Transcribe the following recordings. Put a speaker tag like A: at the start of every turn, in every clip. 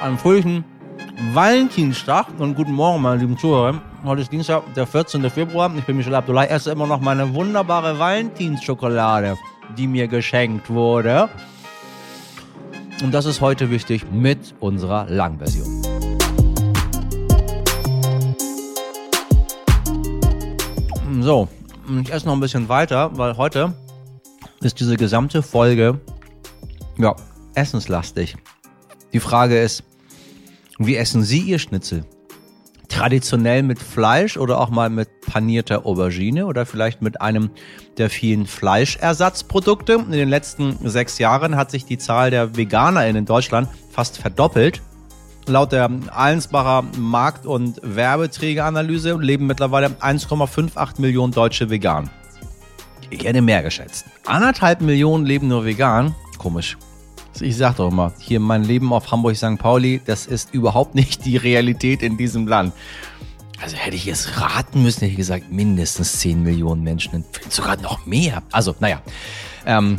A: einen fröhlichen Valentinstag und guten Morgen, meine lieben Zuhörer. Heute ist Dienstag, der 14. Februar. Ich bin Michel Abdullah. Ich esse immer noch meine wunderbare Valentinsschokolade, die mir geschenkt wurde. Und das ist heute wichtig mit unserer Langversion. So, ich esse noch ein bisschen weiter, weil heute ist diese gesamte Folge ja, essenslastig. Die Frage ist, wie essen Sie Ihr Schnitzel? Traditionell mit Fleisch oder auch mal mit panierter Aubergine oder vielleicht mit einem der vielen Fleischersatzprodukte. In den letzten sechs Jahren hat sich die Zahl der Veganer in Deutschland fast verdoppelt. Laut der Allensbacher Markt- und Werbeträgeranalyse leben mittlerweile 1,58 Millionen Deutsche vegan. Ich hätte mehr geschätzt. Anderthalb Millionen leben nur vegan. Komisch. Ich sag doch immer, hier mein Leben auf Hamburg-St. Pauli, das ist überhaupt nicht die Realität in diesem Land. Also hätte ich es raten müssen, hätte ich gesagt, mindestens 10 Millionen Menschen, sogar noch mehr. Also, naja. Ähm,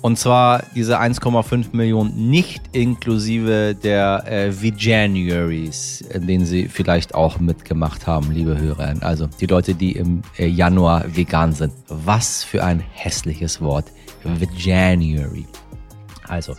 A: und zwar diese 1,5 Millionen nicht inklusive der äh, Veganuaries, in denen sie vielleicht auch mitgemacht haben, liebe Hörer. Also die Leute, die im äh, Januar vegan sind. Was für ein hässliches Wort. Veganuary. Also,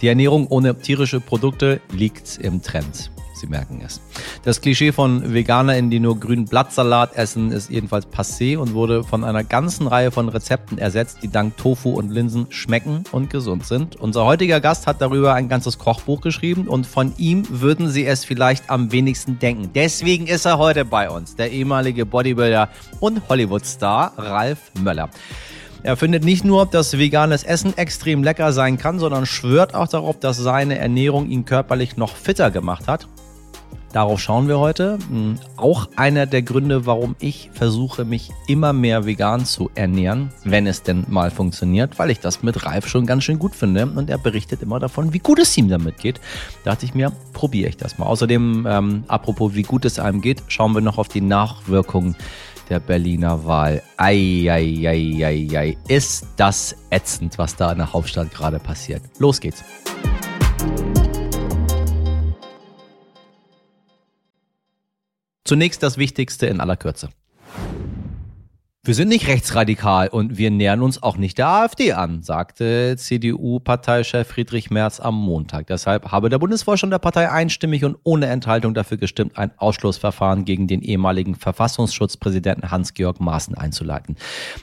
A: die Ernährung ohne tierische Produkte liegt im Trend. Sie merken es. Das Klischee von VeganerInnen, die nur grünen Blattsalat essen, ist jedenfalls passé und wurde von einer ganzen Reihe von Rezepten ersetzt, die dank Tofu und Linsen schmecken und gesund sind. Unser heutiger Gast hat darüber ein ganzes Kochbuch geschrieben und von ihm würden Sie es vielleicht am wenigsten denken. Deswegen ist er heute bei uns, der ehemalige Bodybuilder und Hollywood-Star Ralf Möller. Er findet nicht nur, dass veganes Essen extrem lecker sein kann, sondern schwört auch darauf, dass seine Ernährung ihn körperlich noch fitter gemacht hat. Darauf schauen wir heute. Hm, auch einer der Gründe, warum ich versuche, mich immer mehr vegan zu ernähren, wenn es denn mal funktioniert, weil ich das mit Ralf schon ganz schön gut finde und er berichtet immer davon, wie gut es ihm damit geht. Da dachte ich mir, probiere ich das mal. Außerdem, ähm, apropos, wie gut es einem geht, schauen wir noch auf die Nachwirkungen der Berliner Wahl. Eieieiei, ist das ätzend, was da in der Hauptstadt gerade passiert. Los geht's. Zunächst das Wichtigste in aller Kürze. Wir sind nicht rechtsradikal und wir nähern uns auch nicht der AfD an, sagte CDU-Parteichef Friedrich Merz am Montag. Deshalb habe der Bundesvorstand der Partei einstimmig und ohne Enthaltung dafür gestimmt, ein Ausschlussverfahren gegen den ehemaligen Verfassungsschutzpräsidenten Hans-Georg Maaßen einzuleiten.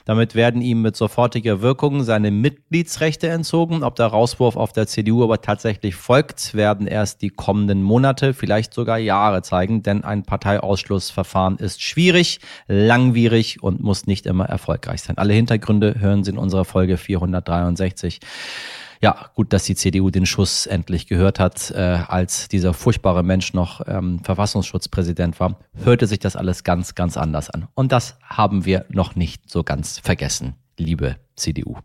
A: Damit werden ihm mit sofortiger Wirkung seine Mitgliedsrechte entzogen. Ob der Rauswurf auf der CDU aber tatsächlich folgt, werden erst die kommenden Monate, vielleicht sogar Jahre zeigen, denn ein Parteiausschlussverfahren ist schwierig, langwierig und muss nicht nicht immer erfolgreich sein. Alle Hintergründe hören Sie in unserer Folge 463 ja, gut, dass die CDU den Schuss endlich gehört hat, äh, als dieser furchtbare Mensch noch ähm, Verfassungsschutzpräsident war, hörte sich das alles ganz, ganz anders an. Und das haben wir noch nicht so ganz vergessen, liebe CDU.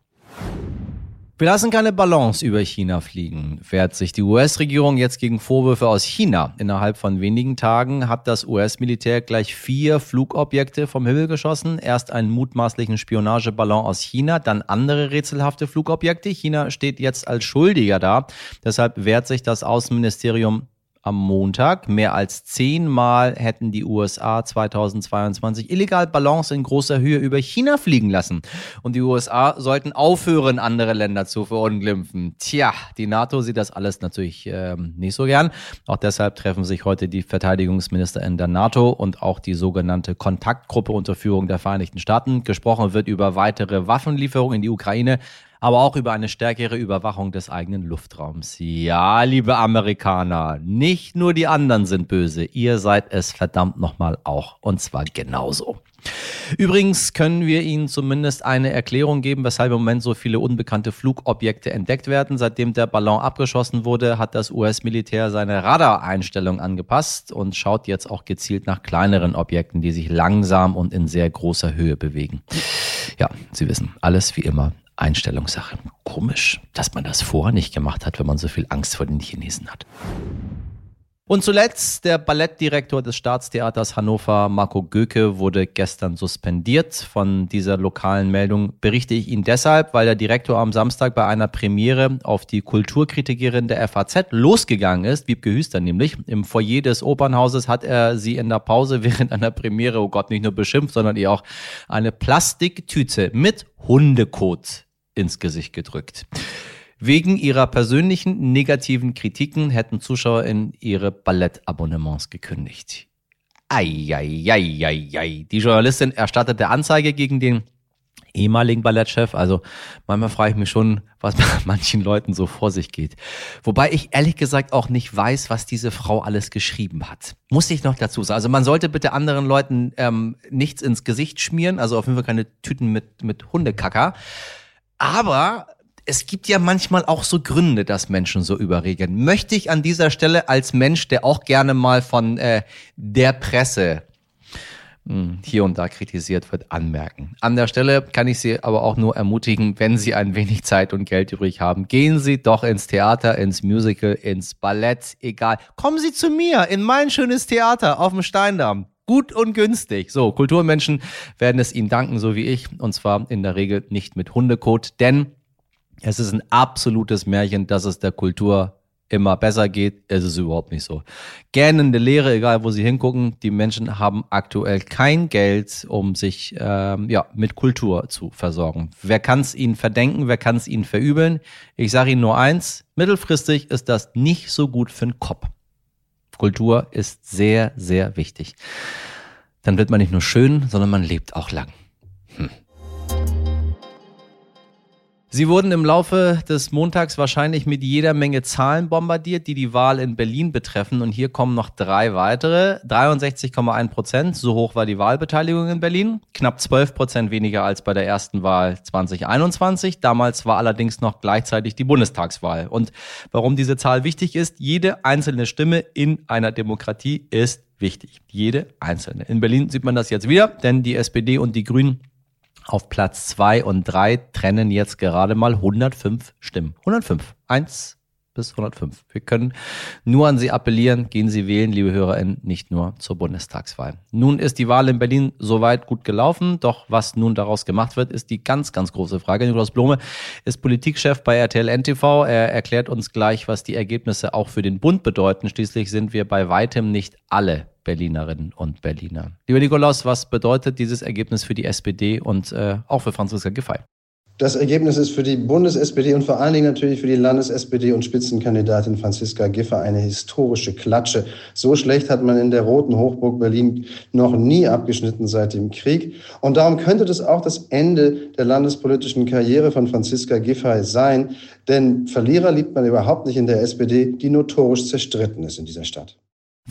A: Wir lassen keine Ballons über China fliegen, wehrt sich die US-Regierung jetzt gegen Vorwürfe aus China. Innerhalb von wenigen Tagen hat das US-Militär gleich vier Flugobjekte vom Himmel geschossen. Erst einen mutmaßlichen Spionageballon aus China, dann andere rätselhafte Flugobjekte. China steht jetzt als Schuldiger da. Deshalb wehrt sich das Außenministerium am Montag. Mehr als zehnmal hätten die USA 2022 illegal Ballons in großer Höhe über China fliegen lassen. Und die USA sollten aufhören, andere Länder zu verunglimpfen. Tja, die NATO sieht das alles natürlich äh, nicht so gern. Auch deshalb treffen sich heute die Verteidigungsminister in der NATO und auch die sogenannte Kontaktgruppe unter Führung der Vereinigten Staaten. Gesprochen wird über weitere Waffenlieferungen in die Ukraine aber auch über eine stärkere Überwachung des eigenen Luftraums. Ja, liebe Amerikaner, nicht nur die anderen sind böse, ihr seid es verdammt nochmal auch. Und zwar genauso. Übrigens können wir Ihnen zumindest eine Erklärung geben, weshalb im Moment so viele unbekannte Flugobjekte entdeckt werden. Seitdem der Ballon abgeschossen wurde, hat das US-Militär seine Radareinstellung angepasst und schaut jetzt auch gezielt nach kleineren Objekten, die sich langsam und in sehr großer Höhe bewegen. Ja, Sie wissen, alles wie immer Einstellungssache. Komisch, dass man das vorher nicht gemacht hat, wenn man so viel Angst vor den Chinesen hat. Und zuletzt, der Ballettdirektor des Staatstheaters Hannover, Marco Göke, wurde gestern suspendiert. Von dieser lokalen Meldung berichte ich Ihnen deshalb, weil der Direktor am Samstag bei einer Premiere auf die Kulturkritikerin der FAZ losgegangen ist, Wiebke Hüster nämlich. Im Foyer des Opernhauses hat er sie in der Pause während einer Premiere, oh Gott, nicht nur beschimpft, sondern ihr auch eine Plastiktüte mit Hundekot ins Gesicht gedrückt. Wegen ihrer persönlichen negativen Kritiken hätten ZuschauerInnen ihre Ballettabonnements gekündigt. Eieieiei. Die Journalistin erstattete Anzeige gegen den ehemaligen Ballettchef. Also manchmal frage ich mich schon, was bei manchen Leuten so vor sich geht. Wobei ich ehrlich gesagt auch nicht weiß, was diese Frau alles geschrieben hat. Muss ich noch dazu sagen. Also man sollte bitte anderen Leuten ähm, nichts ins Gesicht schmieren. Also auf jeden Fall keine Tüten mit, mit Hundekacker. Aber es gibt ja manchmal auch so Gründe, dass Menschen so überregeln. Möchte ich an dieser Stelle als Mensch, der auch gerne mal von äh, der Presse hm, hier und da kritisiert wird, anmerken. An der Stelle kann ich Sie aber auch nur ermutigen, wenn Sie ein wenig Zeit und Geld übrig haben, gehen Sie doch ins Theater, ins Musical, ins Ballett, egal. Kommen Sie zu mir in mein schönes Theater auf dem Steindamm. Gut und günstig. So, Kulturmenschen werden es Ihnen danken, so wie ich. Und zwar in der Regel nicht mit Hundekot, denn es ist ein absolutes Märchen, dass es der Kultur immer besser geht. Es ist überhaupt nicht so. Gähnende Lehre, egal wo Sie hingucken, die Menschen haben aktuell kein Geld, um sich ähm, ja, mit Kultur zu versorgen. Wer kann es ihnen verdenken, wer kann es ihnen verübeln? Ich sage Ihnen nur eins, mittelfristig ist das nicht so gut für den Kopf. Kultur ist sehr, sehr wichtig. Dann wird man nicht nur schön, sondern man lebt auch lang. Hm. Sie wurden im Laufe des Montags wahrscheinlich mit jeder Menge Zahlen bombardiert, die die Wahl in Berlin betreffen. Und hier kommen noch drei weitere. 63,1 Prozent, so hoch war die Wahlbeteiligung in Berlin. Knapp 12 Prozent weniger als bei der ersten Wahl 2021. Damals war allerdings noch gleichzeitig die Bundestagswahl. Und warum diese Zahl wichtig ist, jede einzelne Stimme in einer Demokratie ist wichtig. Jede einzelne. In Berlin sieht man das jetzt wieder, denn die SPD und die Grünen auf Platz 2 und 3 trennen jetzt gerade mal 105 Stimmen. 105. 1 bis 105. Wir können nur an Sie appellieren, gehen Sie wählen, liebe HörerInnen, nicht nur zur Bundestagswahl. Nun ist die Wahl in Berlin soweit gut gelaufen, doch was nun daraus gemacht wird, ist die ganz, ganz große Frage. Nikolaus Blome ist Politikchef bei RTL NTV. Er erklärt uns gleich, was die Ergebnisse auch für den Bund bedeuten. Schließlich sind wir bei weitem nicht alle Berlinerinnen und Berliner. Lieber Nikolaus, was bedeutet dieses Ergebnis für die SPD und äh, auch für Franziska Giffey?
B: Das Ergebnis ist für die Bundes-SPD und vor allen Dingen natürlich für die Landes-SPD und Spitzenkandidatin Franziska Giffey eine historische Klatsche. So schlecht hat man in der roten Hochburg Berlin noch nie abgeschnitten seit dem Krieg. Und darum könnte das auch das Ende der landespolitischen Karriere von Franziska Giffey sein. Denn Verlierer liebt man überhaupt nicht in der SPD, die notorisch zerstritten ist in dieser Stadt.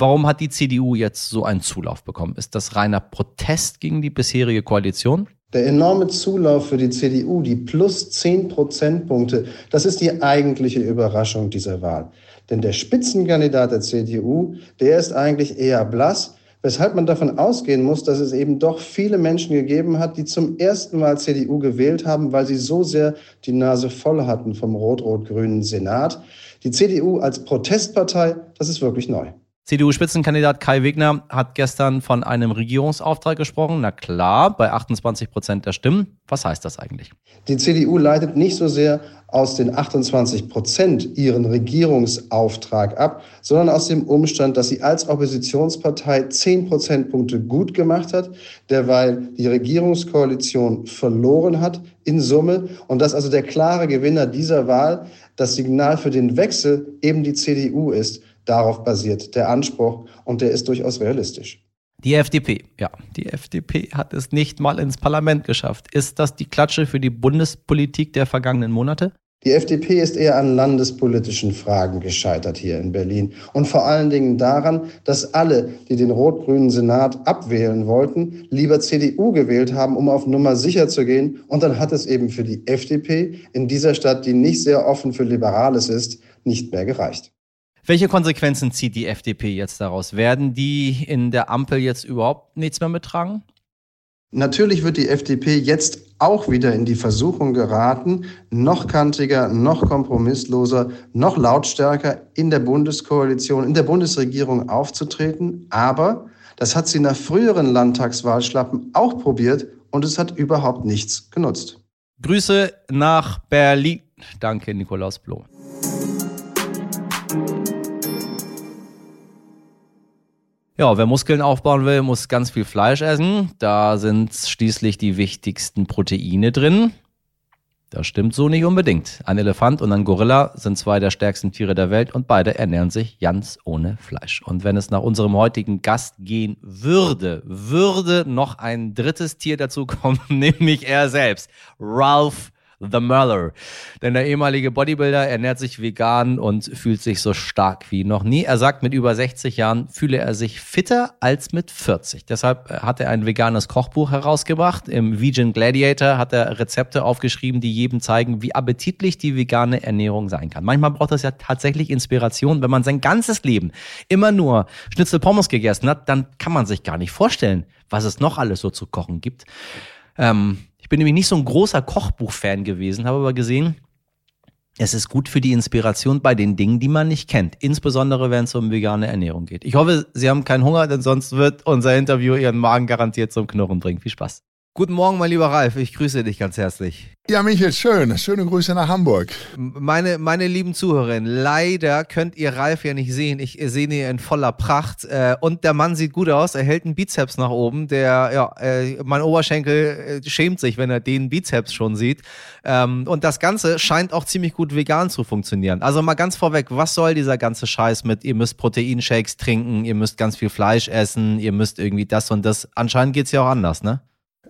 A: Warum hat die CDU jetzt so einen Zulauf bekommen? Ist das reiner Protest gegen die bisherige Koalition?
B: Der enorme Zulauf für die CDU, die plus 10 Prozentpunkte, das ist die eigentliche Überraschung dieser Wahl. Denn der Spitzenkandidat der CDU, der ist eigentlich eher blass, weshalb man davon ausgehen muss, dass es eben doch viele Menschen gegeben hat, die zum ersten Mal CDU gewählt haben, weil sie so sehr die Nase voll hatten vom rot-rot-grünen Senat. Die CDU als Protestpartei, das ist wirklich neu.
A: CDU-Spitzenkandidat Kai Wegner hat gestern von einem Regierungsauftrag gesprochen. Na klar, bei 28 Prozent der Stimmen. Was heißt das eigentlich?
B: Die CDU leitet nicht so sehr aus den 28 Prozent ihren Regierungsauftrag ab, sondern aus dem Umstand, dass sie als Oppositionspartei 10 Prozentpunkte gut gemacht hat, derweil die Regierungskoalition verloren hat in Summe und dass also der klare Gewinner dieser Wahl das Signal für den Wechsel eben die CDU ist. Darauf basiert der Anspruch und der ist durchaus realistisch.
A: Die FDP, ja, die FDP hat es nicht mal ins Parlament geschafft. Ist das die Klatsche für die Bundespolitik der vergangenen Monate?
B: Die FDP ist eher an landespolitischen Fragen gescheitert hier in Berlin und vor allen Dingen daran, dass alle, die den rot-grünen Senat abwählen wollten, lieber CDU gewählt haben, um auf Nummer sicher zu gehen. Und dann hat es eben für die FDP in dieser Stadt, die nicht sehr offen für Liberales ist, nicht mehr gereicht.
A: Welche Konsequenzen zieht die FDP jetzt daraus? Werden die in der Ampel jetzt überhaupt nichts mehr mittragen?
B: Natürlich wird die FDP jetzt auch wieder in die Versuchung geraten, noch kantiger, noch kompromissloser, noch lautstärker in der Bundeskoalition, in der Bundesregierung aufzutreten. Aber das hat sie nach früheren Landtagswahlschlappen auch probiert und es hat überhaupt nichts genutzt.
A: Grüße nach Berlin. Danke, Nikolaus Blom. Ja, wer Muskeln aufbauen will, muss ganz viel Fleisch essen. Da sind schließlich die wichtigsten Proteine drin. Das stimmt so nicht unbedingt. Ein Elefant und ein Gorilla sind zwei der stärksten Tiere der Welt und beide ernähren sich ganz ohne Fleisch. Und wenn es nach unserem heutigen Gast gehen würde, würde noch ein drittes Tier dazu kommen, nämlich er selbst, Ralph The Muller. Denn der ehemalige Bodybuilder ernährt sich vegan und fühlt sich so stark wie noch nie. Er sagt, mit über 60 Jahren fühle er sich fitter als mit 40. Deshalb äh, hat er ein veganes Kochbuch herausgebracht. Im Vegan Gladiator hat er Rezepte aufgeschrieben, die jedem zeigen, wie appetitlich die vegane Ernährung sein kann. Manchmal braucht es ja tatsächlich Inspiration. Wenn man sein ganzes Leben immer nur Schnitzel Pommes gegessen hat, dann kann man sich gar nicht vorstellen, was es noch alles so zu kochen gibt. Ähm, ich bin nämlich nicht so ein großer Kochbuch-Fan gewesen, habe aber gesehen, es ist gut für die Inspiration bei den Dingen, die man nicht kennt. Insbesondere, wenn es um vegane Ernährung geht. Ich hoffe, Sie haben keinen Hunger, denn sonst wird unser Interview Ihren Magen garantiert zum Knurren bringen. Viel Spaß. Guten Morgen, mein lieber Ralf. Ich grüße dich ganz herzlich.
C: Ja, Michael, schön. Schöne Grüße nach Hamburg.
A: Meine, meine lieben Zuhörerinnen, leider könnt ihr Ralf ja nicht sehen. Ich sehe ihn in voller Pracht. Äh, und der Mann sieht gut aus. Er hält einen Bizeps nach oben. Der, ja, äh, mein Oberschenkel äh, schämt sich, wenn er den Bizeps schon sieht. Ähm, und das Ganze scheint auch ziemlich gut vegan zu funktionieren. Also mal ganz vorweg, was soll dieser ganze Scheiß mit, ihr müsst Proteinshakes trinken, ihr müsst ganz viel Fleisch essen, ihr müsst irgendwie das und das. Anscheinend geht's ja auch anders, ne?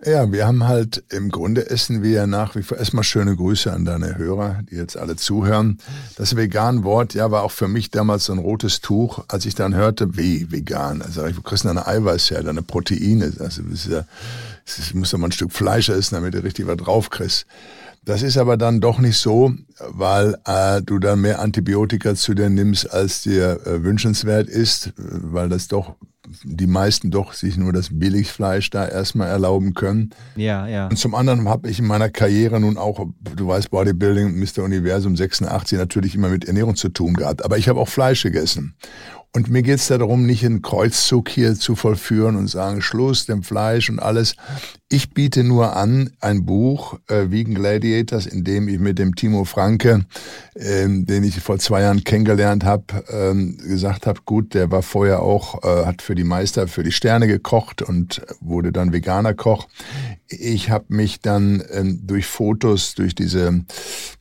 C: Ja, wir haben halt im Grunde essen wir ja nach wie vor erstmal schöne Grüße an deine Hörer, die jetzt alle zuhören. Das Vegan-Wort, ja, war auch für mich damals so ein rotes Tuch, als ich dann hörte, wie vegan. Also ich kriegst eine Eiweiß her, deine Proteine. Also das ist ja, das muss doch mal ein Stück Fleisch essen, damit du richtig was drauf kriegst. Das ist aber dann doch nicht so, weil äh, du dann mehr Antibiotika zu dir nimmst, als dir äh, wünschenswert ist, weil das doch die meisten doch sich nur das Billigfleisch da erstmal erlauben können.
A: Ja, ja.
C: Und zum anderen habe ich in meiner Karriere nun auch, du weißt, Bodybuilding, Mr. Universum 86 natürlich immer mit Ernährung zu tun gehabt. Aber ich habe auch Fleisch gegessen. Und mir geht es darum, nicht einen Kreuzzug hier zu vollführen und sagen, Schluss, dem Fleisch und alles. Ich biete nur an ein Buch, äh, Vegan Gladiators, in dem ich mit dem Timo Franke, ähm, den ich vor zwei Jahren kennengelernt habe, ähm, gesagt habe, gut, der war vorher auch, äh, hat für die Meister, für die Sterne gekocht und wurde dann veganer Koch. Ich habe mich dann ähm, durch Fotos, durch diese,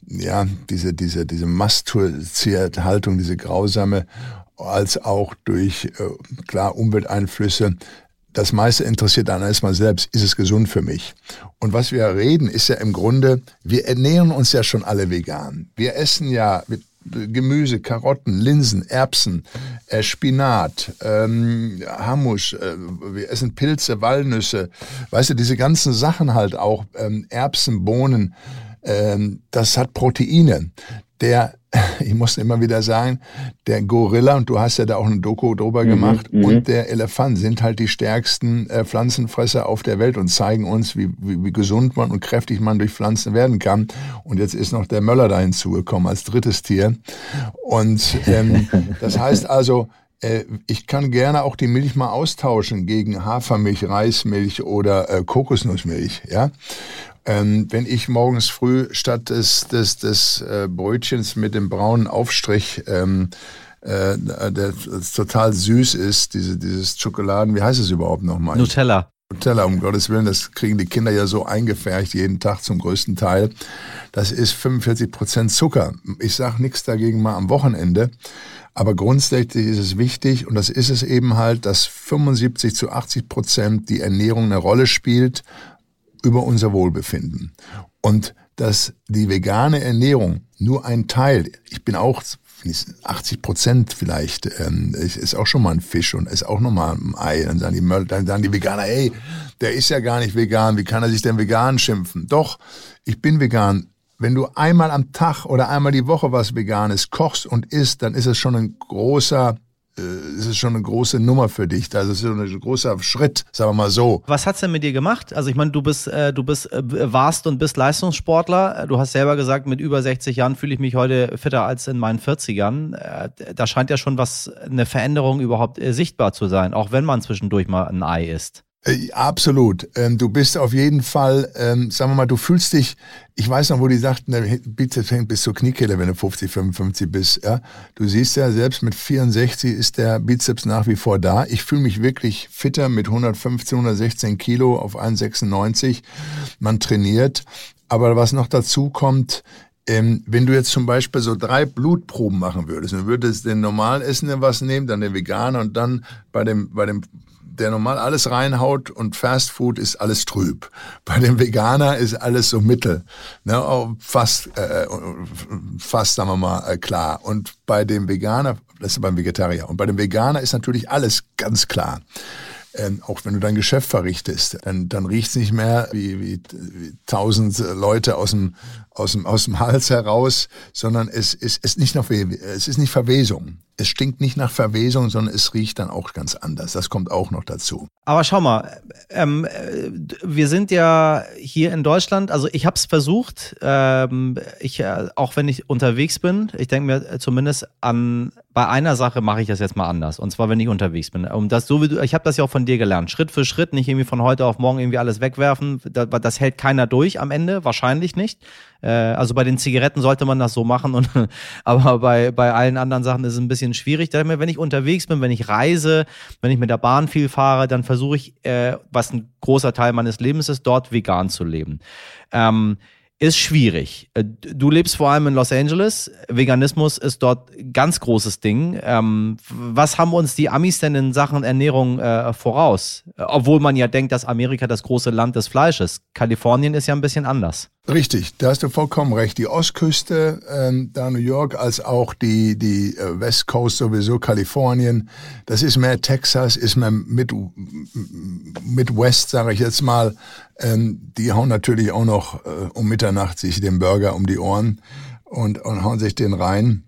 C: ja, diese, diese, diese Masttierhaltung, diese grausame als auch durch äh, klar Umwelteinflüsse. Das meiste interessiert dann erstmal selbst, ist es gesund für mich? Und was wir reden, ist ja im Grunde, wir ernähren uns ja schon alle vegan. Wir essen ja Gemüse, Karotten, Linsen, Erbsen, äh, Spinat, ähm, Hammus, äh, wir essen Pilze, Walnüsse, weißt du, diese ganzen Sachen halt auch, ähm, Erbsen, Bohnen, ähm, das hat Proteine. Der ich muss immer wieder sagen, der Gorilla, und du hast ja da auch eine Doku drüber mhm, gemacht, mhm. und der Elefant sind halt die stärksten äh, Pflanzenfresser auf der Welt und zeigen uns, wie, wie, wie, gesund man und kräftig man durch Pflanzen werden kann. Und jetzt ist noch der Möller da hinzugekommen als drittes Tier. Und ähm, das heißt also, ich kann gerne auch die Milch mal austauschen gegen Hafermilch, Reismilch oder äh, Kokosnussmilch, ja. Ähm, wenn ich morgens früh statt des, des, des äh, Brötchens mit dem braunen Aufstrich, ähm, äh, der total süß ist, diese, dieses Schokoladen, wie heißt es überhaupt nochmal?
A: Nutella.
C: Nutella, um Gottes Willen, das kriegen die Kinder ja so eingefärcht jeden Tag zum größten Teil. Das ist 45 Prozent Zucker. Ich sage nichts dagegen mal am Wochenende. Aber grundsätzlich ist es wichtig, und das ist es eben halt, dass 75 zu 80 Prozent die Ernährung eine Rolle spielt, über unser Wohlbefinden. Und dass die vegane Ernährung nur ein Teil, ich bin auch 80 Prozent vielleicht, ähm, ist auch schon mal ein Fisch und ist auch noch mal ein Ei. Dann sagen, die, dann sagen die Veganer, ey, der ist ja gar nicht vegan, wie kann er sich denn vegan schimpfen? Doch, ich bin vegan. Wenn du einmal am Tag oder einmal die Woche was Veganes kochst und isst, dann ist es schon ein großer äh, ist es schon eine große Nummer für dich. Es ist ein großer Schritt, sagen wir mal so.
A: Was hat's denn mit dir gemacht? Also ich meine, du bist, äh, du bist, äh, warst und bist Leistungssportler. Du hast selber gesagt, mit über 60 Jahren fühle ich mich heute fitter als in meinen 40ern. Äh, da scheint ja schon was, eine Veränderung überhaupt äh, sichtbar zu sein, auch wenn man zwischendurch mal ein Ei isst.
C: Äh, absolut. Ähm, du bist auf jeden Fall, ähm, sagen wir mal, du fühlst dich, ich weiß noch, wo die sagten, der Bizeps hängt bis zur Kniekehle, wenn du 50, 55 bist. Ja? Du siehst ja, selbst mit 64 ist der Bizeps nach wie vor da. Ich fühle mich wirklich fitter mit 115, 116 Kilo auf 1,96. Man trainiert. Aber was noch dazu kommt, ähm, wenn du jetzt zum Beispiel so drei Blutproben machen würdest, du würdest den normal Essenden was nehmen, dann den Veganer und dann bei dem, bei dem der normal alles reinhaut und Fast Food ist alles trüb. Bei dem Veganer ist alles so mittel, ne, fast, äh, fast sagen wir mal äh, klar. Und bei dem Veganer, das ist beim Vegetarier, und bei dem Veganer ist natürlich alles ganz klar. Ähm, auch wenn du dein Geschäft verrichtest, dann, dann riecht's nicht mehr wie, wie, wie tausend Leute aus dem, aus dem, aus dem Hals heraus, sondern es es ist nicht noch, es ist nicht Verwesung es stinkt nicht nach Verwesung, sondern es riecht dann auch ganz anders. Das kommt auch noch dazu.
A: Aber schau mal, ähm, wir sind ja hier in Deutschland, also ich habe es versucht, ähm, ich, äh, auch wenn ich unterwegs bin, ich denke mir zumindest an, bei einer Sache mache ich das jetzt mal anders. Und zwar, wenn ich unterwegs bin. Um das so wie du, ich habe das ja auch von dir gelernt. Schritt für Schritt, nicht irgendwie von heute auf morgen irgendwie alles wegwerfen. Das, das hält keiner durch am Ende, wahrscheinlich nicht. Äh, also bei den Zigaretten sollte man das so machen, und, aber bei, bei allen anderen Sachen ist es ein bisschen schwierig. Wenn ich unterwegs bin, wenn ich reise, wenn ich mit der Bahn viel fahre, dann versuche ich, äh, was ein großer Teil meines Lebens ist, dort vegan zu leben. Ähm, ist schwierig. Äh, du lebst vor allem in Los Angeles. Veganismus ist dort ganz großes Ding. Ähm, was haben uns die Amis denn in Sachen Ernährung äh, voraus? Obwohl man ja denkt, dass Amerika das große Land des Fleisches. Kalifornien ist ja ein bisschen anders.
C: Richtig, da hast du vollkommen recht. Die Ostküste, äh, da New York, als auch die, die äh, West Coast sowieso, Kalifornien, das ist mehr Texas, ist mehr Mid, Midwest, sage ich jetzt mal. Ähm, die hauen natürlich auch noch äh, um Mitternacht sich den Burger um die Ohren und, und hauen sich den rein.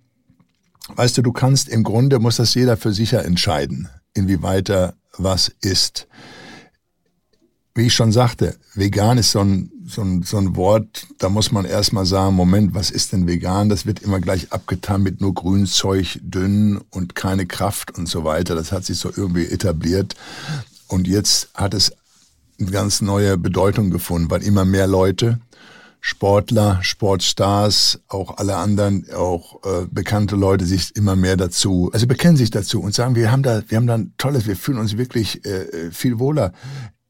C: Weißt du, du kannst im Grunde, muss das jeder für sich entscheiden, inwieweit er was isst. Wie ich schon sagte, vegan ist so ein, so ein, so ein Wort, da muss man erstmal sagen, Moment, was ist denn vegan? Das wird immer gleich abgetan mit nur Grünzeug, dünn und keine Kraft und so weiter. Das hat sich so irgendwie etabliert. Und jetzt hat es eine ganz neue Bedeutung gefunden, weil immer mehr Leute, Sportler, Sportstars, auch alle anderen, auch äh, bekannte Leute sich immer mehr dazu, also bekennen sich dazu und sagen, wir haben da, wir haben da ein tolles, wir fühlen uns wirklich äh, viel wohler.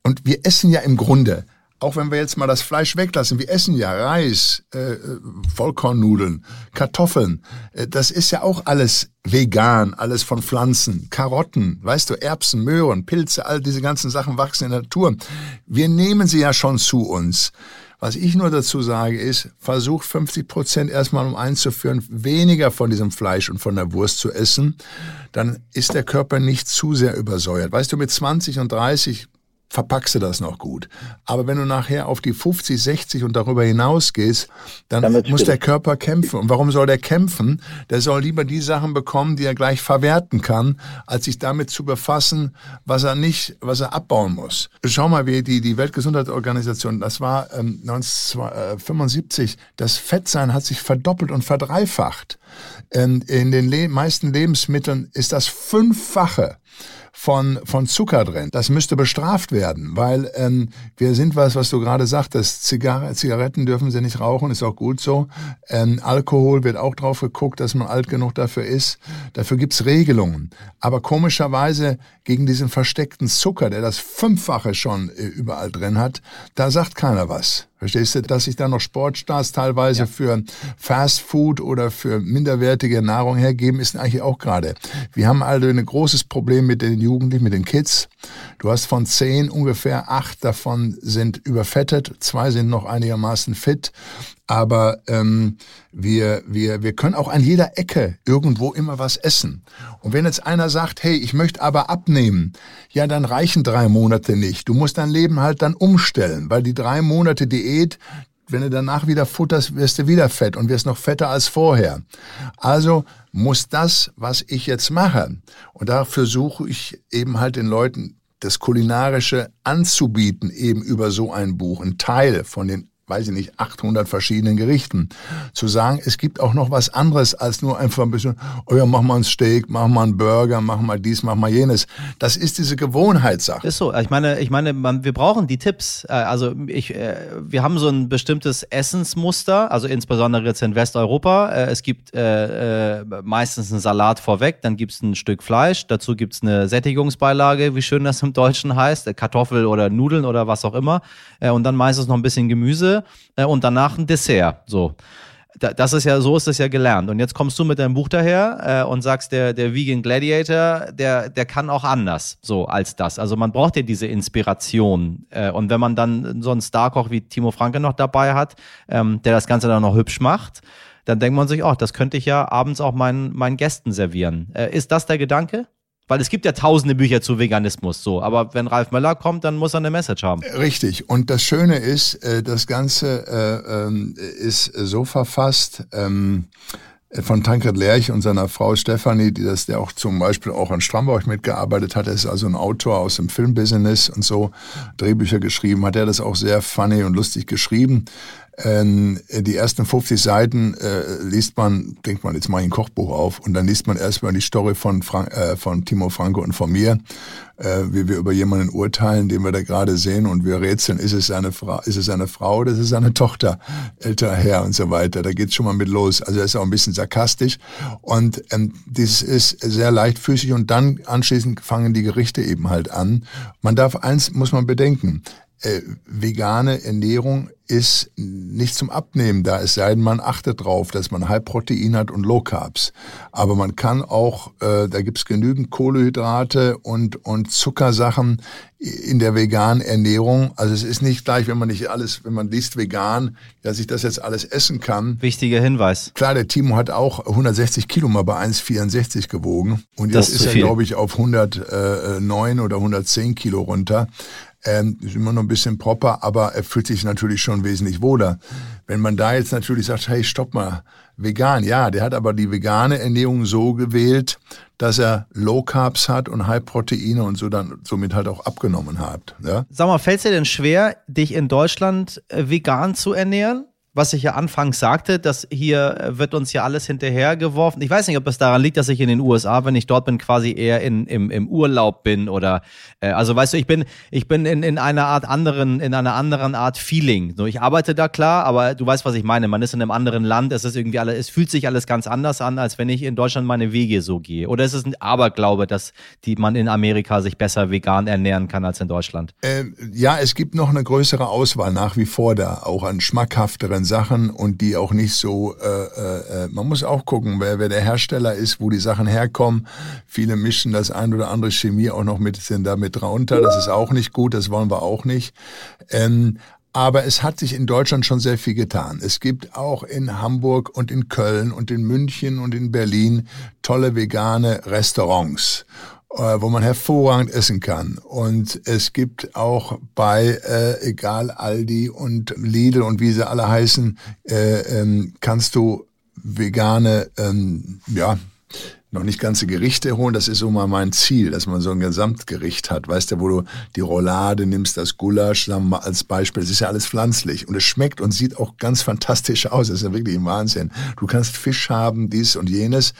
C: Und wir essen ja im Grunde auch wenn wir jetzt mal das Fleisch weglassen, wir essen ja Reis, äh, Vollkornnudeln, Kartoffeln. Äh, das ist ja auch alles vegan, alles von Pflanzen, Karotten, weißt du, Erbsen, Möhren, Pilze, all diese ganzen Sachen wachsen in der Natur. Wir nehmen sie ja schon zu uns. Was ich nur dazu sage ist, versucht 50 Prozent erstmal um einzuführen, weniger von diesem Fleisch und von der Wurst zu essen. Dann ist der Körper nicht zu sehr übersäuert. Weißt du, mit 20 und 30 verpackst du das noch gut. Aber wenn du nachher auf die 50, 60 und darüber hinaus gehst, dann Damit muss der Körper kämpfen. Und warum soll der kämpfen? Der soll lieber die Sachen bekommen, die er gleich verwerten kann, als sich damit zu befassen, was er nicht, was er abbauen muss. Schau mal, wie die, die Weltgesundheitsorganisation, das war ähm, 1975, das Fettsein hat sich verdoppelt und verdreifacht. Ähm, in den le meisten Lebensmitteln ist das Fünffache von, von Zucker drin. Das müsste bestraft werden, weil ähm, wir sind was, was du gerade sagtest, Zigar Zigaretten dürfen sie nicht rauchen, ist auch gut so. Ähm, Alkohol wird auch drauf geguckt, dass man alt genug dafür ist. Dafür gibt's Regelungen. Aber komischerweise gegen diesen versteckten Zucker, der das Fünffache schon äh, überall drin hat, da sagt keiner was. Verstehst du, dass sich da noch Sportstars teilweise ja. für Fast Food oder für minderwertige Nahrung hergeben, ist eigentlich auch gerade. Wir haben also ein großes Problem mit den Jugendlichen, mit den Kids. Du hast von zehn ungefähr acht davon sind überfettet, zwei sind noch einigermaßen fit. Aber ähm, wir, wir, wir können auch an jeder Ecke irgendwo immer was essen. Und wenn jetzt einer sagt, hey, ich möchte aber abnehmen, ja, dann reichen drei Monate nicht. Du musst dein Leben halt dann umstellen, weil die drei Monate Diät, wenn du danach wieder futterst, wirst du wieder fett und wirst noch fetter als vorher. Also muss das, was ich jetzt mache, und dafür suche ich eben halt den Leuten das Kulinarische anzubieten, eben über so ein Buch, ein Teil von den weiß ich nicht, 800 verschiedenen Gerichten. Zu sagen, es gibt auch noch was anderes als nur einfach ein bisschen, oh ja, mach mal ein Steak, mach mal einen Burger, mach mal dies, mach mal jenes. Das ist diese Gewohnheitssache.
A: Ist so. Ich meine, ich meine, man, wir brauchen die Tipps. Äh, also ich, äh, wir haben so ein bestimmtes Essensmuster, also insbesondere jetzt in Westeuropa. Äh, es gibt äh, meistens einen Salat vorweg, dann gibt es ein Stück Fleisch, dazu gibt es eine Sättigungsbeilage, wie schön das im Deutschen heißt, Kartoffel oder Nudeln oder was auch immer. Und dann meistens noch ein bisschen Gemüse äh, und danach ein Dessert. So. Das ist ja, so ist das ja gelernt. Und jetzt kommst du mit deinem Buch daher äh, und sagst, der, der Vegan Gladiator, der, der kann auch anders, so als das. Also man braucht ja diese Inspiration. Äh, und wenn man dann so einen Starkoch wie Timo Franke noch dabei hat, ähm, der das Ganze dann noch hübsch macht, dann denkt man sich, oh, das könnte ich ja abends auch meinen, meinen Gästen servieren. Äh, ist das der Gedanke? Weil es gibt ja tausende Bücher zu Veganismus, so. Aber wenn Ralf Möller kommt, dann muss er eine Message haben.
C: Richtig. Und das Schöne ist, äh, das Ganze äh, ähm, ist so verfasst, ähm, von Tankred Lerch und seiner Frau Stefanie, die das, der auch zum Beispiel auch an Stramberg mitgearbeitet hat. Er ist also ein Autor aus dem Filmbusiness und so, Drehbücher geschrieben, hat er das auch sehr funny und lustig geschrieben. Ähm, die ersten 50 Seiten äh, liest man, denkt man, jetzt mache ich ein Kochbuch auf und dann liest man erstmal die Story von, Frank, äh, von Timo Franco und von mir, äh, wie wir über jemanden urteilen, den wir da gerade sehen und wir rätseln, ist es seine Frau, ist es seine Frau oder ist es seine Tochter, älterer Herr und so weiter. Da geht's schon mal mit los. Also er ist auch ein bisschen sarkastisch und ähm, dieses ist sehr leichtfüßig und dann anschließend fangen die Gerichte eben halt an. Man darf eins, muss man bedenken, äh, vegane Ernährung ist nicht zum Abnehmen da, es sei denn, man achtet drauf, dass man Halbprotein hat und Low Carbs. Aber man kann auch, äh, da gibt's genügend Kohlehydrate und, und Zuckersachen in der veganen Ernährung. Also es ist nicht gleich, wenn man nicht alles, wenn man liest vegan, dass ich das jetzt alles essen kann.
A: Wichtiger Hinweis.
C: Klar, der Timo hat auch 160 Kilo mal bei 1,64 gewogen. Und jetzt ist, ist er, glaube ich, auf 109 oder 110 Kilo runter. Ähm, ist immer noch ein bisschen proper, aber er fühlt sich natürlich schon wesentlich wohler. Wenn man da jetzt natürlich sagt, hey, stopp mal, vegan, ja, der hat aber die vegane Ernährung so gewählt, dass er Low Carbs hat und High Proteine und so dann somit halt auch abgenommen hat. Ja?
A: Sag mal, fällt es dir denn schwer, dich in Deutschland äh, vegan zu ernähren? Was ich ja anfangs sagte, dass hier äh, wird uns ja alles hinterhergeworfen. Ich weiß nicht, ob es daran liegt, dass ich in den USA, wenn ich dort bin, quasi eher in, im, im Urlaub bin oder äh, also weißt du, ich bin, ich bin in, in einer Art anderen, in einer anderen Art Feeling. So, ich arbeite da klar, aber du weißt, was ich meine. Man ist in einem anderen Land, es ist irgendwie alles, es fühlt sich alles ganz anders an, als wenn ich in Deutschland meine Wege so gehe. Oder ist es ein Aberglaube, dass die man in Amerika sich besser vegan ernähren kann als in Deutschland?
C: Ähm, ja, es gibt noch eine größere Auswahl nach wie vor da, auch an schmackhafteren Sachen und die auch nicht so, äh, äh, äh, man muss auch gucken, wer, wer der Hersteller ist, wo die Sachen herkommen. Viele mischen das ein oder andere Chemie auch noch mit, sind da mit drunter. Das ist auch nicht gut, das wollen wir auch nicht. Ähm, aber es hat sich in Deutschland schon sehr viel getan. Es gibt auch in Hamburg und in Köln und in München und in Berlin tolle vegane Restaurants. Äh, wo man hervorragend essen kann. Und es gibt auch bei, äh, egal Aldi und Lidl und wie sie alle heißen, äh, ähm, kannst du vegane, ähm, ja, noch nicht ganze Gerichte holen. Das ist so mal mein Ziel, dass man so ein Gesamtgericht hat. Weißt du, wo du die Roulade nimmst, das Gulasch, sagen wir mal als Beispiel. Es ist ja alles pflanzlich und es schmeckt und sieht auch ganz fantastisch aus. Das ist ja wirklich ein Wahnsinn. Du kannst Fisch haben, dies und jenes.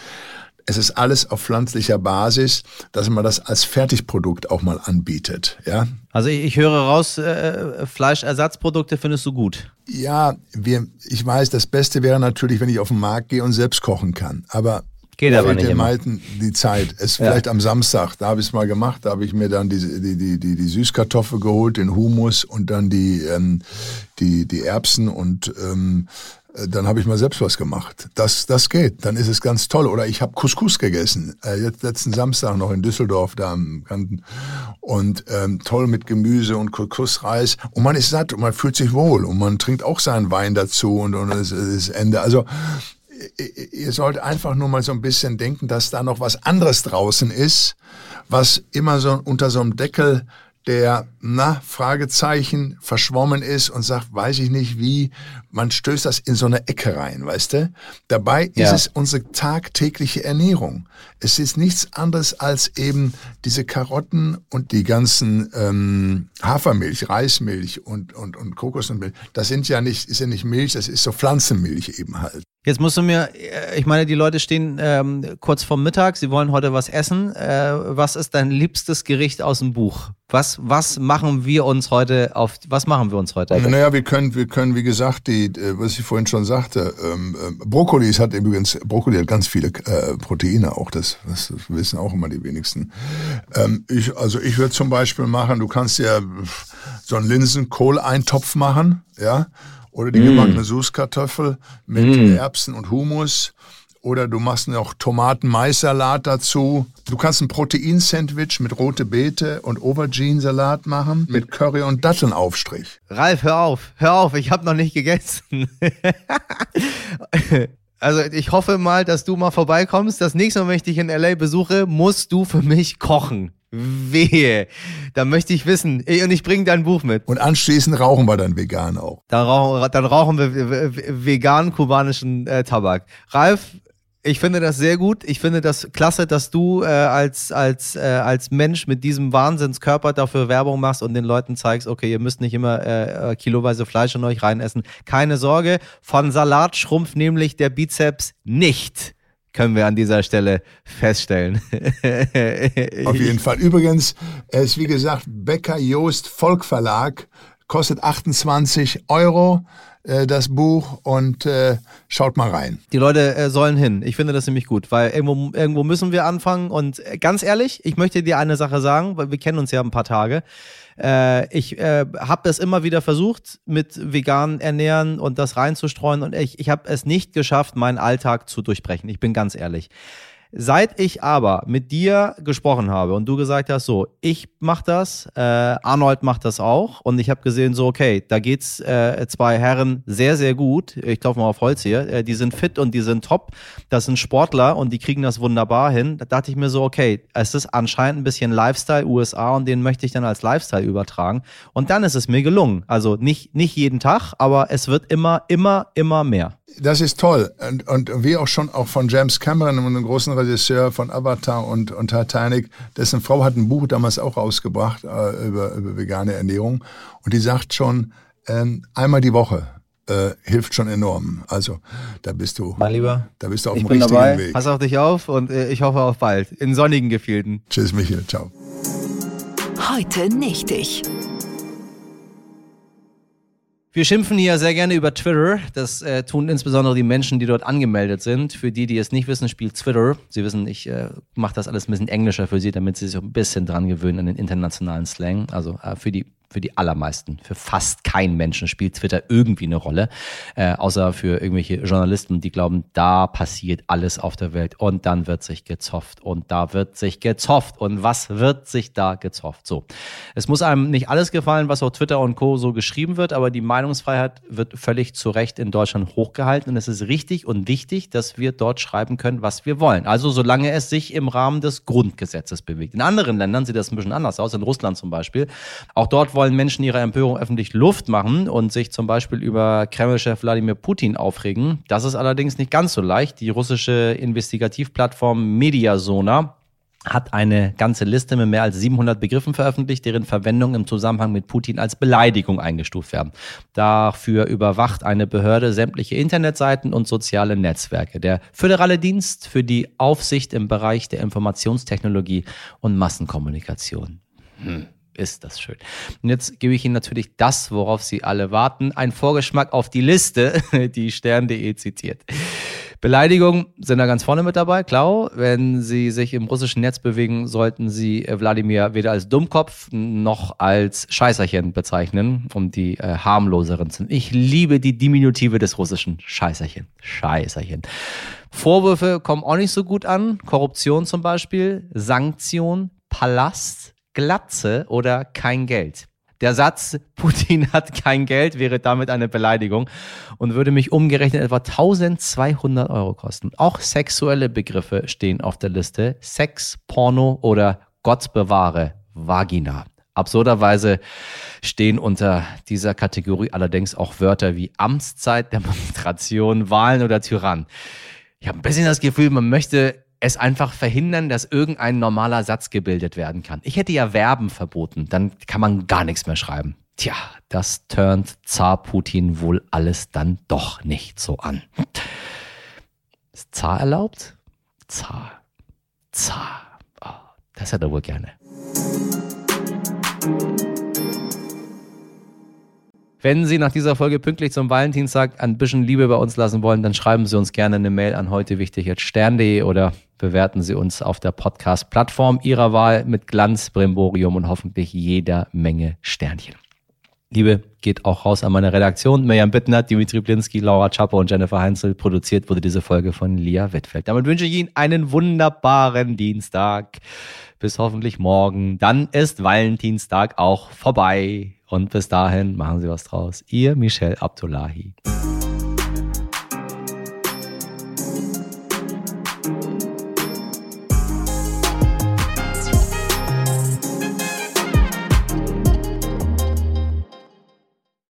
C: Es ist alles auf pflanzlicher Basis, dass man das als Fertigprodukt auch mal anbietet. Ja?
A: Also ich, ich höre raus, äh, Fleischersatzprodukte findest du gut.
C: Ja, wir, ich weiß, das Beste wäre natürlich, wenn ich auf den Markt gehe und selbst kochen kann. Aber
A: Geht aber nicht immer.
C: die Zeit. Es ja. vielleicht am Samstag, da habe ich es mal gemacht, da habe ich mir dann die, die, die, die, die Süßkartoffel geholt, den Humus und dann die, ähm, die, die Erbsen und ähm, äh, dann habe ich mal selbst was gemacht. Das, das geht, dann ist es ganz toll. Oder ich habe Couscous gegessen, äh, jetzt letzten Samstag noch in Düsseldorf da am Kanten. Und ähm, toll mit Gemüse und Couscous-Reis. Und man ist satt und man fühlt sich wohl. Und man trinkt auch seinen Wein dazu und, und es ist Ende. Also ihr sollt einfach nur mal so ein bisschen denken, dass da noch was anderes draußen ist, was immer so unter so einem Deckel der na, Fragezeichen, verschwommen ist und sagt, weiß ich nicht wie, man stößt das in so eine Ecke rein, weißt du? Dabei ist
A: Ja.
C: es unsere tagtägliche Ernährung. Es ist nichts anderes als eben diese Karotten und die ganzen ähm, Hafermilch, Reismilch und, und, und Kokosmilch. Das sind ja nicht, ist ja nicht Milch, das ist so Pflanzenmilch eben halt.
A: Jetzt musst du mir, äh, ich meine, die Leute stehen ähm, kurz vorm Mittag, sie wollen heute was essen. Äh, was ist dein liebstes Gericht aus dem Buch? Was, was machen wir uns heute auf, was machen wir uns heute?
C: Naja, wir können, wir können, wie gesagt, die, äh, was ich vorhin schon sagte, ähm, äh, Brokkoli hat übrigens, Brokkoli hat ganz viele äh, Proteine auch, das, das wissen auch immer die wenigsten. Ähm, ich, also ich würde zum Beispiel machen, du kannst ja so einen Linsenkohleintopf machen, ja, oder die gebackene Süßkartoffel mit Erbsen und Hummus. Oder du machst noch Tomaten-Mais-Salat dazu. Du kannst ein Proteinsandwich mit rote Beete und Aubergine-Salat machen mit Curry und Dattelnaufstrich.
A: Ralf, hör auf, hör auf, ich habe noch nicht gegessen. also ich hoffe mal, dass du mal vorbeikommst. Das nächste Mal, wenn ich dich in LA besuche, musst du für mich kochen. Wehe. Da möchte ich wissen. Und ich bringe dein Buch mit.
C: Und anschließend rauchen wir dann vegan auch.
A: Dann rauchen, dann rauchen wir v- v- veganen kubanischen äh, Tabak. Ralf, ich finde das sehr gut. Ich finde das klasse, dass du äh, als, als, äh, als Mensch mit diesem Wahnsinnskörper dafür Werbung machst und den Leuten zeigst, okay, ihr müsst nicht immer äh, äh, kiloweise Fleisch in euch reinessen. Keine Sorge, von Salat schrumpft nämlich der Bizeps nicht. Können wir an dieser Stelle feststellen.
C: Auf jeden Fall. Übrigens, es ist wie gesagt Becker Joost Volkverlag, kostet 28 Euro äh, das Buch und äh, schaut mal rein.
A: Die Leute äh, sollen hin. Ich finde das nämlich gut, weil irgendwo, irgendwo müssen wir anfangen. Und äh, ganz ehrlich, ich möchte dir eine Sache sagen, weil wir kennen uns ja ein paar Tage. Äh, ich habe es immer wieder versucht, mit vegan ernähren und das reinzustreuen. Und ich, ich habe es nicht geschafft, meinen Alltag zu durchbrechen. Ich bin ganz ehrlich. Seit ich aber mit dir gesprochen habe und du gesagt hast, so, ich mach das, äh, Arnold macht das auch und ich habe gesehen, so, okay, da geht's äh, zwei Herren sehr, sehr gut. Ich klopfe mal auf Holz hier. Äh, die sind fit und die sind top. Das sind Sportler und die kriegen das wunderbar hin. Da dachte ich mir so, okay, es ist anscheinend ein bisschen Lifestyle USA und den möchte ich dann als Lifestyle übertragen. Und dann ist es mir gelungen. Also nicht, nicht jeden Tag, aber es wird immer, immer, immer mehr.
C: Das ist toll. Und, und wie auch schon auch von James Cameron, einem großen Regisseur von Avatar und, und Titanic, dessen Frau hat ein Buch damals auch rausgebracht äh, über, über vegane Ernährung. Und die sagt schon, ähm, einmal die Woche äh, hilft schon enorm. Also da bist du,
A: Mein Lieber,
C: da bist du auf dem richtigen
A: dabei.
C: Weg.
A: Pass auf dich auf und äh, ich hoffe auf bald. In sonnigen Gefilden.
C: Tschüss, Michael. Ciao.
D: Heute nicht ich.
A: Wir schimpfen hier sehr gerne über Twitter. Das äh, tun insbesondere die Menschen, die dort angemeldet sind. Für die, die es nicht wissen, spielt Twitter. Sie wissen, ich äh, mache das alles ein bisschen englischer für Sie, damit Sie sich ein bisschen dran gewöhnen an den internationalen Slang. Also äh, für die für die allermeisten, für fast keinen Menschen spielt Twitter irgendwie eine Rolle, äh, außer für irgendwelche Journalisten, die glauben, da passiert alles auf der Welt und dann wird sich gezofft und da wird sich gezofft und was wird sich da gezofft? So, es muss einem nicht alles gefallen, was auf Twitter und Co. so geschrieben wird, aber die Meinungsfreiheit wird völlig zu Recht in Deutschland hochgehalten und es ist richtig und wichtig, dass wir dort schreiben können, was wir wollen. Also solange es sich im Rahmen des Grundgesetzes bewegt. In anderen Ländern sieht das ein bisschen anders aus, in Russland zum Beispiel. Auch dort wollen Menschen ihre Empörung öffentlich Luft machen und sich zum Beispiel über Kreml-Chef Wladimir Putin aufregen. Das ist allerdings nicht ganz so leicht. Die russische Investigativplattform Mediasona hat eine ganze Liste mit mehr als 700 Begriffen veröffentlicht, deren Verwendung im Zusammenhang mit Putin als Beleidigung eingestuft werden. Dafür überwacht eine Behörde sämtliche Internetseiten und soziale Netzwerke. Der Föderale Dienst für die Aufsicht im Bereich der Informationstechnologie und Massenkommunikation. Hm. Ist das schön. Und jetzt gebe ich Ihnen natürlich das, worauf Sie alle warten. Ein Vorgeschmack auf die Liste, die stern.de zitiert. Beleidigungen sind da ganz vorne mit dabei, klar. Wenn Sie sich im russischen Netz bewegen, sollten Sie äh, Wladimir weder als Dummkopf noch als Scheißerchen bezeichnen, um die äh, harmloseren zu Ich liebe die Diminutive des russischen Scheißerchen. Scheißerchen. Vorwürfe kommen auch nicht so gut an. Korruption zum Beispiel, Sanktion, Palast, Glatze oder kein Geld. Der Satz, Putin hat kein Geld, wäre damit eine Beleidigung und würde mich umgerechnet etwa 1200 Euro kosten. Auch sexuelle Begriffe stehen auf der Liste. Sex, Porno oder Gott bewahre, Vagina. Absurderweise stehen unter dieser Kategorie allerdings auch Wörter wie Amtszeit, Demonstration, Wahlen oder Tyrann. Ich habe ein bisschen das Gefühl, man möchte es einfach verhindern, dass irgendein normaler Satz gebildet werden kann. Ich hätte ja Verben verboten, dann kann man gar nichts mehr schreiben. Tja, das turnt Zar Putin wohl alles dann doch nicht so an. Ist Zar erlaubt? Zar. Zar. Oh, das hätte er wohl gerne. Wenn Sie nach dieser Folge pünktlich zum Valentinstag ein bisschen Liebe bei uns lassen wollen, dann schreiben Sie uns gerne eine Mail an heute wichtig jetzt stern.de oder bewerten Sie uns auf der Podcast-Plattform Ihrer Wahl mit Glanz, Brimborium und hoffentlich jeder Menge Sternchen. Liebe geht auch raus an meine Redaktion. Mirjam Bittner, Dimitri Blinski, Laura Chapo und Jennifer Heinzel. Produziert wurde diese Folge von Lia Wittfeld. Damit wünsche ich Ihnen einen wunderbaren Dienstag. Bis hoffentlich morgen. Dann ist Valentinstag auch vorbei. Und bis dahin machen Sie was draus. Ihr Michel Abdullahi.